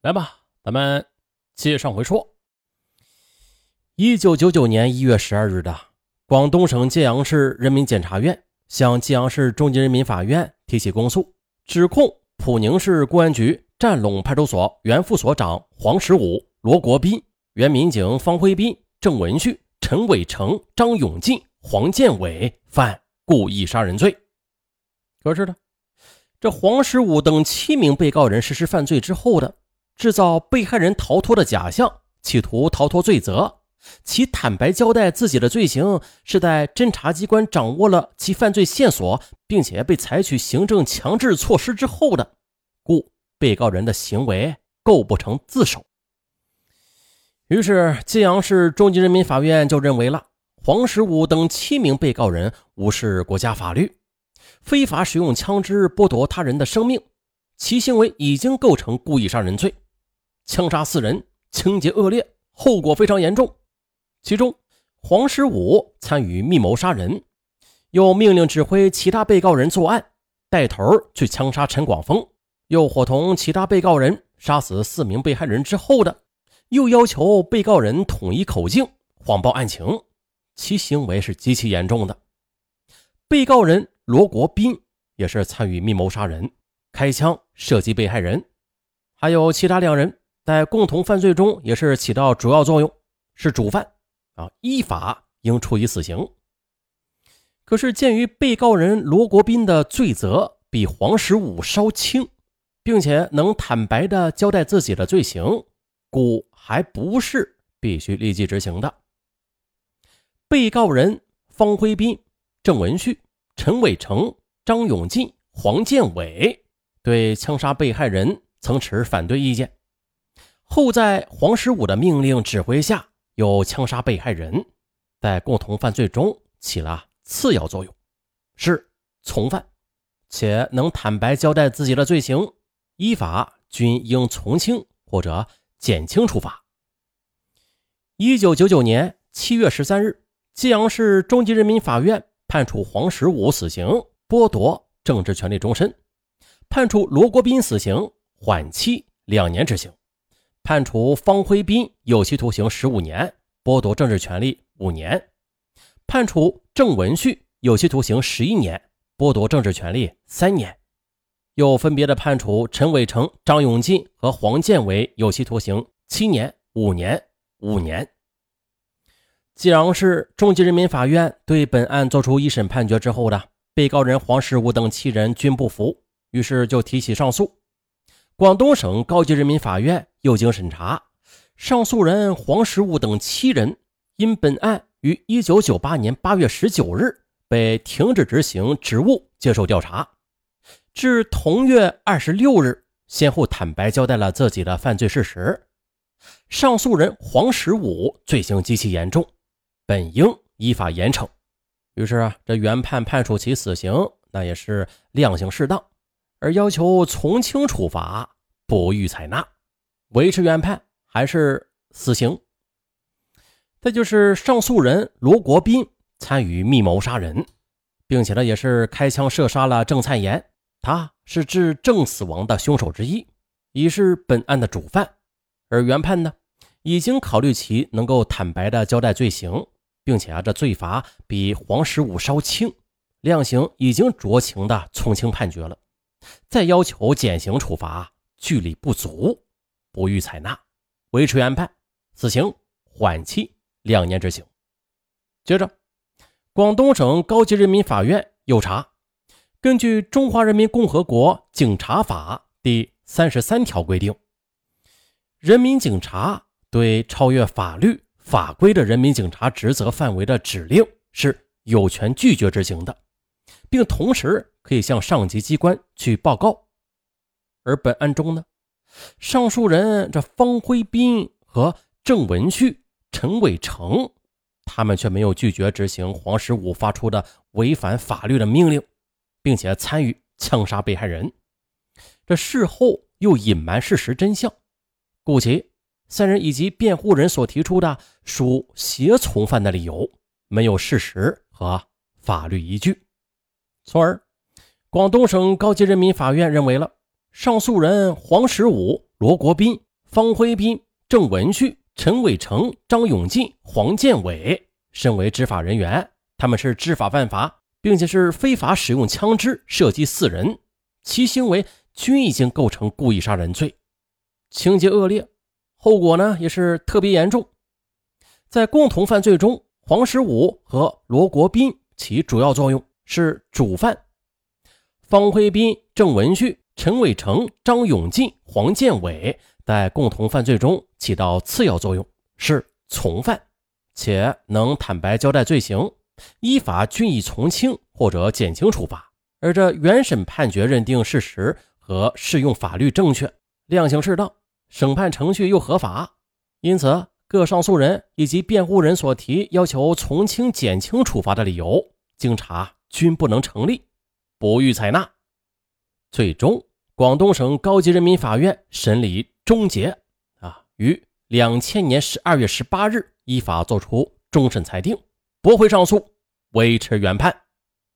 来吧，咱们接上回说。一九九九年一月十二日的，广东省揭阳市人民检察院向揭阳市中级人民法院提起公诉，指控普宁市公安局占陇派出所原副所长黄十五、罗国斌、原民警方辉斌、郑文旭、陈伟成、张永进、黄建伟犯故意杀人罪。可是呢，这黄十五等七名被告人实施犯罪之后的。制造被害人逃脱的假象，企图逃脱罪责。其坦白交代自己的罪行，是在侦查机关掌握了其犯罪线索，并且被采取行政强制措施之后的，故被告人的行为构不成自首。于是，揭阳市中级人民法院就认为了黄十五等七名被告人无视国家法律，非法使用枪支剥夺他人的生命，其行为已经构成故意杀人罪。枪杀四人，情节恶劣，后果非常严重。其中，黄十五参与密谋杀人，又命令指挥其他被告人作案，带头去枪杀陈广峰，又伙同其他被告人杀死四名被害人之后的，又要求被告人统一口径，谎报案情，其行为是极其严重的。被告人罗国斌也是参与密谋杀人，开枪射击被害人，还有其他两人。在共同犯罪中也是起到主要作用，是主犯啊，依法应处以死刑。可是鉴于被告人罗国斌的罪责比黄十五稍轻，并且能坦白的交代自己的罪行，故还不是必须立即执行的。被告人方辉斌、郑文旭、陈伟成、张永进、黄建伟对枪杀被害人曾持反对意见。后在黄十五的命令指挥下，又枪杀被害人，在共同犯罪中起了次要作用，是从犯，且能坦白交代自己的罪行，依法均应从轻或者减轻处罚。一九九九年七月十三日，揭阳市中级人民法院判处黄十五死刑，剥夺政治权利终身；判处罗国斌死刑，缓期两年执行。判处方辉斌有期徒刑十五年，剥夺政治权利五年；判处郑文旭有期徒刑十一年，剥夺政治权利三年；又分别的判处陈伟成、张永进和黄建伟有期徒刑七年、五年、五年。济阳市中级人民法院对本案作出一审判决之后的，被告人黄十五等七人均不服，于是就提起上诉。广东省高级人民法院又经审查，上诉人黄十五等七人因本案于一九九八年八月十九日被停止执行职务接受调查，至同月二十六日先后坦白交代了自己的犯罪事实。上诉人黄十五罪行极其严重，本应依法严惩。于是，这原判判处其死刑，那也是量刑适当。而要求从轻处罚不予采纳，维持原判还是死刑。再就是上诉人罗国斌参与密谋杀人，并且呢也是开枪射杀了郑灿炎，他是致郑死亡的凶手之一，已是本案的主犯。而原判呢已经考虑其能够坦白的交代罪行，并且啊这罪罚比黄十五稍轻，量刑已经酌情的从轻判决了。再要求减刑处罚，据理不足，不予采纳，维持原判，死刑缓期两年执行。接着，广东省高级人民法院又查，根据《中华人民共和国警察法》第三十三条规定，人民警察对超越法律法规的人民警察职责范围的指令是有权拒绝执行的，并同时。可以向上级机关去报告，而本案中呢，上诉人这方辉斌和郑文旭、陈伟成，他们却没有拒绝执行黄十五发出的违反法律的命令，并且参与枪杀被害人。这事后又隐瞒事实真相，故其三人以及辩护人所提出的属胁从犯的理由，没有事实和法律依据，从而。广东省高级人民法院认为了上诉人黄十五、罗国斌方辉斌、郑文旭、陈伟成、张永进、黄建伟，身为执法人员，他们是知法犯法，并且是非法使用枪支射击四人，其行为均已经构成故意杀人罪，情节恶劣，后果呢也是特别严重。在共同犯罪中，黄十五和罗国斌起主要作用，是主犯；方辉斌、郑文旭。陈伟成、张永进、黄建伟在共同犯罪中起到次要作用，是从犯，且能坦白交代罪行，依法均以从轻或者减轻处罚。而这原审判决认定事实和适用法律正确，量刑适当，审判程序又合法，因此各上诉人以及辩护人所提要求从轻、减轻处罚的理由，经查均不能成立，不予采纳。最终。广东省高级人民法院审理终结，啊，于两千年十二月十八日依法作出终审裁定，驳回上诉，维持原判。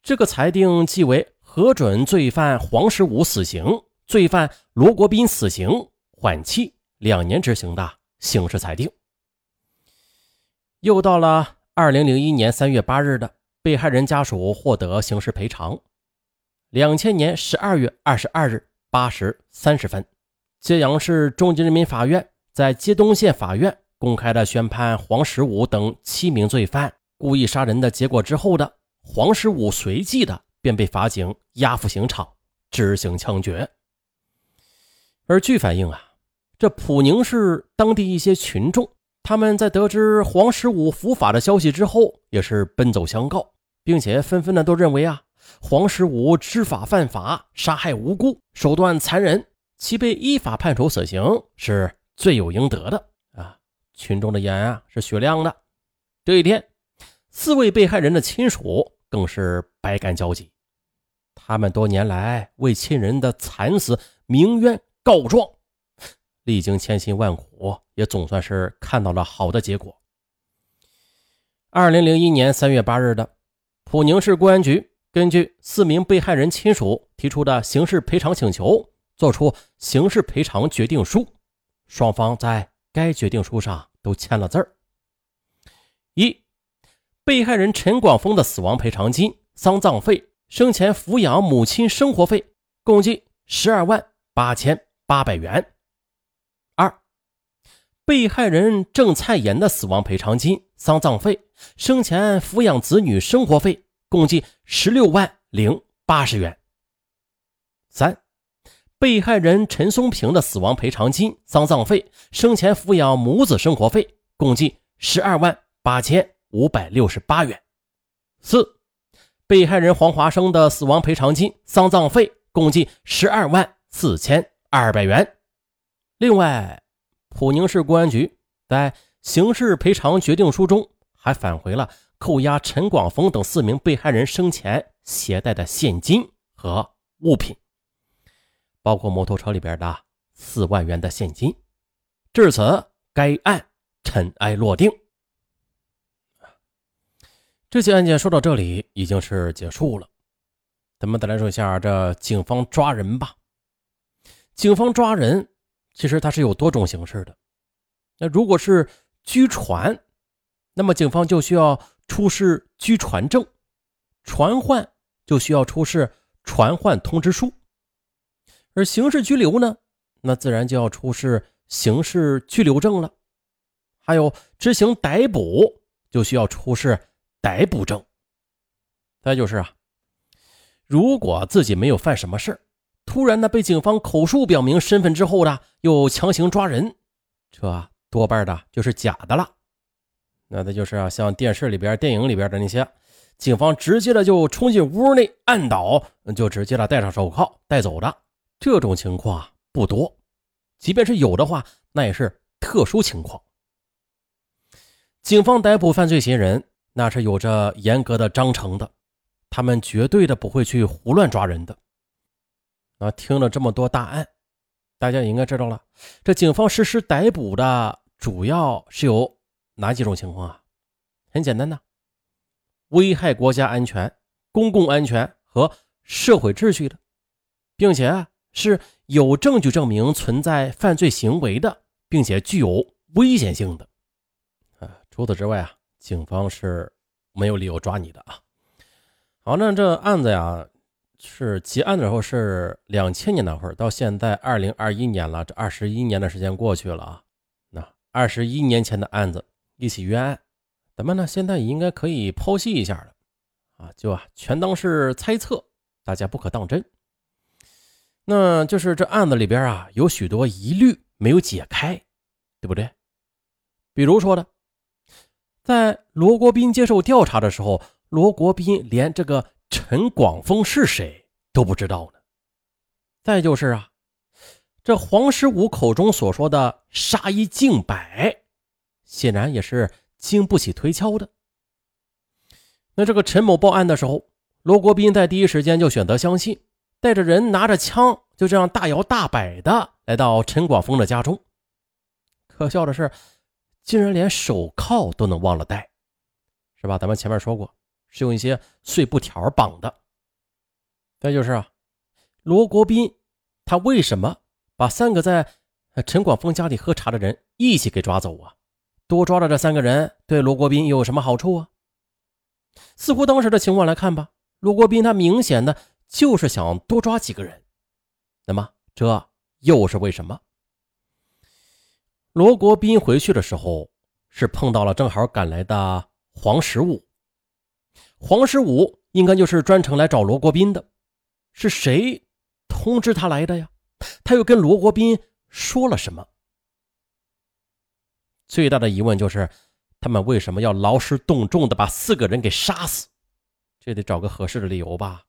这个裁定即为核准罪犯黄十五死刑、罪犯罗国斌死刑缓期两年执行的刑事裁定。又到了二零零一年三月八日的被害人家属获得刑事赔偿。两千年十二月二十二日。八时三十分，揭阳市中级人民法院在揭东县法院公开的宣判黄十五等七名罪犯故意杀人的结果之后的黄十五随即的便被法警押赴刑场执行枪决。而据反映啊，这普宁市当地一些群众，他们在得知黄十五伏法的消息之后，也是奔走相告，并且纷纷的都认为啊。黄十五知法犯法，杀害无辜，手段残忍，其被依法判处死刑是罪有应得的啊！群众的眼啊是雪亮的。这一天，四位被害人的亲属更是百感交集，他们多年来为亲人的惨死鸣冤告状，历经千辛万苦，也总算是看到了好的结果。二零零一年三月八日的普宁市公安局。根据四名被害人亲属提出的刑事赔偿请求，作出刑事赔偿决定书，双方在该决定书上都签了字儿。一、被害人陈广峰的死亡赔偿金、丧葬费、生前抚养母亲生活费共计十二万八千八百元。二、被害人郑灿妍的死亡赔偿金、丧葬费、生前抚养子女生活费。共计十六万零八十元。三、被害人陈松平的死亡赔偿金、丧葬费、生前抚养母子生活费共计十二万八千五百六十八元。四、被害人黄华生的死亡赔偿金、丧葬费共计十二万四千二百元。另外，普宁市公安局在刑事赔偿决定书中还返回了。扣押陈广峰等四名被害人生前携带的现金和物品，包括摩托车里边的四万元的现金。至此，该案尘埃落定。这起案件说到这里已经是结束了，咱们再来说一下这警方抓人吧。警方抓人其实它是有多种形式的。那如果是拘传，那么警方就需要。出示拘传证，传唤就需要出示传唤通知书；而刑事拘留呢，那自然就要出示刑事拘留证了。还有执行逮捕就需要出示逮捕证。再就是啊，如果自己没有犯什么事突然呢被警方口述表明身份之后呢，又强行抓人，这多半的就是假的了。那那就是啊，像电视里边、电影里边的那些，警方直接的就冲进屋内按倒，就直接的戴上手铐带走的这种情况不多，即便是有的话，那也是特殊情况。警方逮捕犯罪嫌疑人，那是有着严格的章程的，他们绝对的不会去胡乱抓人的。那听了这么多大案，大家应该知道了，这警方实施逮捕的主要是有。哪几种情况啊？很简单的，危害国家安全、公共安全和社会秩序的，并且是有证据证明存在犯罪行为的，并且具有危险性的。啊，除此之外啊，警方是没有理由抓你的啊。好，那这案子呀，是结案的时候是两千年那会儿，到现在二零二一年了，这二十一年的时间过去了啊。那二十一年前的案子，一起冤案，咱们呢现在应该可以剖析一下了啊，就啊全当是猜测，大家不可当真。那就是这案子里边啊，有许多疑虑没有解开，对不对？比如说的，在罗国斌接受调查的时候，罗国斌连这个陈广峰是谁都不知道呢。再就是啊，这黄十五口中所说的杀一儆百，显然也是经不起推敲的。那这个陈某报案的时候，罗国斌在第一时间就选择相信。带着人拿着枪，就这样大摇大摆的来到陈广峰的家中。可笑的是，竟然连手铐都能忘了带，是吧？咱们前面说过，是用一些碎布条绑的。再就是啊，罗国斌他为什么把三个在陈广峰家里喝茶的人一起给抓走啊？多抓了这三个人，对罗国斌有什么好处啊？似乎当时的情况来看吧，罗国斌他明显的。就是想多抓几个人，那么这又是为什么？罗国斌回去的时候是碰到了正好赶来的黄十五，黄十五应该就是专程来找罗国斌的，是谁通知他来的呀？他又跟罗国斌说了什么？最大的疑问就是，他们为什么要劳师动众的把四个人给杀死？这得找个合适的理由吧。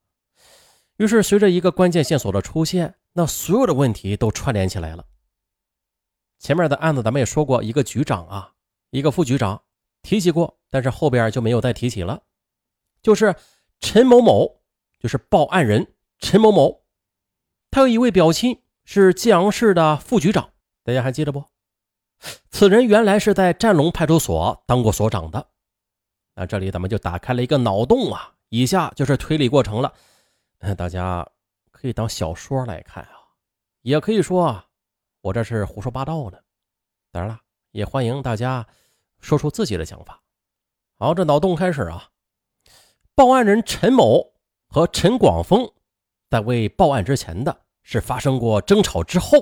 于是，随着一个关键线索的出现，那所有的问题都串联起来了。前面的案子咱们也说过，一个局长啊，一个副局长提起过，但是后边就没有再提起了。就是陈某某，就是报案人陈某某，他有一位表亲是济阳市的副局长，大家还记得不？此人原来是在占龙派出所当过所长的。那这里咱们就打开了一个脑洞啊，以下就是推理过程了。大家可以当小说来看啊，也可以说啊，我这是胡说八道呢。当然了，也欢迎大家说出自己的想法。好，这脑洞开始啊。报案人陈某和陈广峰在未报案之前的是发生过争吵之后，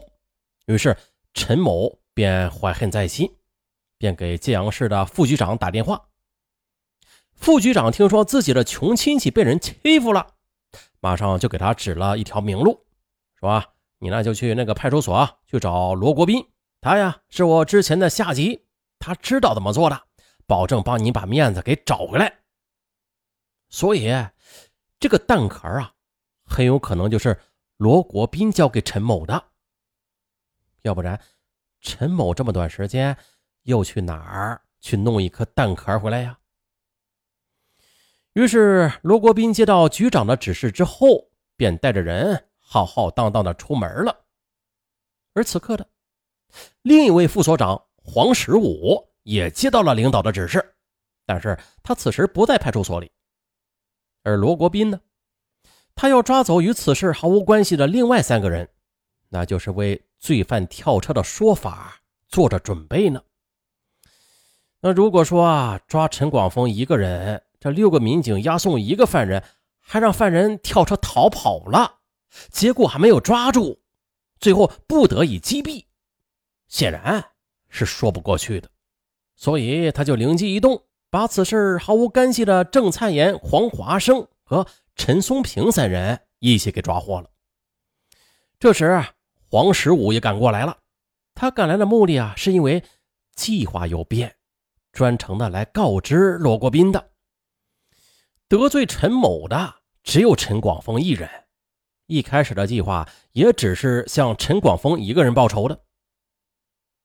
于是陈某便怀恨在心，便给揭阳市的副局长打电话。副局长听说自己的穷亲戚被人欺负了。马上就给他指了一条明路，说：“你呢就去那个派出所去找罗国斌，他呀是我之前的下级，他知道怎么做的，保证帮你把面子给找回来。”所以，这个弹壳啊，很有可能就是罗国斌交给陈某的。要不然，陈某这么短时间又去哪儿去弄一颗弹壳回来呀？于是，罗国斌接到局长的指示之后，便带着人浩浩荡荡的出门了。而此刻的另一位副所长黄十五也接到了领导的指示，但是他此时不在派出所里。而罗国斌呢，他要抓走与此事毫无关系的另外三个人，那就是为罪犯跳车的说法做着准备呢。那如果说啊，抓陈广峰一个人。这六个民警押送一个犯人，还让犯人跳车逃跑了，结果还没有抓住，最后不得已击毙，显然是说不过去的。所以他就灵机一动，把此事毫无干系的郑灿炎、黄华生和陈松平三人一起给抓获了。这时，黄十五也赶过来了，他赶来的目的啊，是因为计划有变，专程的来告知罗国斌的。得罪陈某的只有陈广峰一人，一开始的计划也只是向陈广峰一个人报仇的。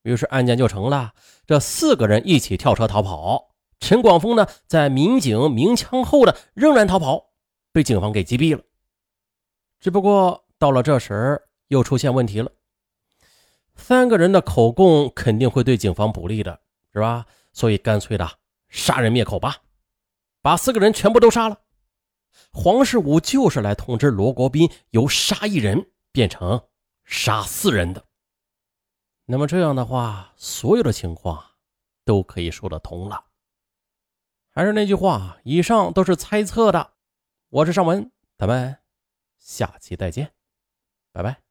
于是案件就成了，这四个人一起跳车逃跑。陈广峰呢，在民警鸣枪后的仍然逃跑，被警方给击毙了。只不过到了这时，又出现问题了。三个人的口供肯定会对警方不利的，是吧？所以干脆的杀人灭口吧。把四个人全部都杀了。黄世武就是来通知罗国斌，由杀一人变成杀四人的。那么这样的话，所有的情况都可以说得通了。还是那句话，以上都是猜测的。我是尚文，咱们下期再见，拜拜。